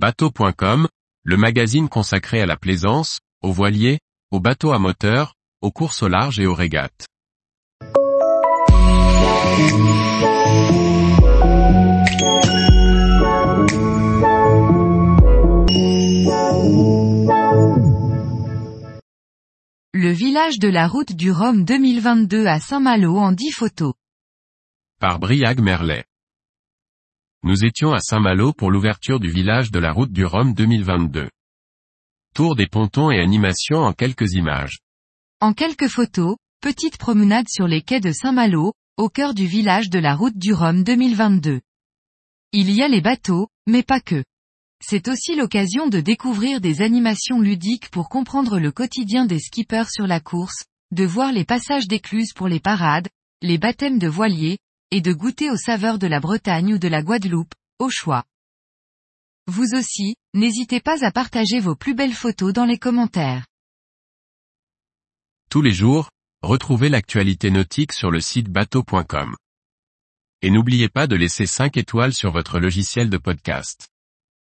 Bateau.com, le magazine consacré à la plaisance, aux voiliers, aux bateaux à moteur, aux courses au large et aux régates. Le village de la route du Rhum 2022 à Saint-Malo en 10 photos. Par Briag Merlet. Nous étions à Saint-Malo pour l'ouverture du village de la route du Rhum 2022. Tour des pontons et animation en quelques images. En quelques photos, petite promenade sur les quais de Saint-Malo, au cœur du village de la route du Rhum 2022. Il y a les bateaux, mais pas que. C'est aussi l'occasion de découvrir des animations ludiques pour comprendre le quotidien des skippers sur la course, de voir les passages d'écluses pour les parades, les baptêmes de voiliers, et de goûter aux saveurs de la Bretagne ou de la Guadeloupe, au choix. Vous aussi, n'hésitez pas à partager vos plus belles photos dans les commentaires. Tous les jours, retrouvez l'actualité nautique sur le site bateau.com. Et n'oubliez pas de laisser 5 étoiles sur votre logiciel de podcast.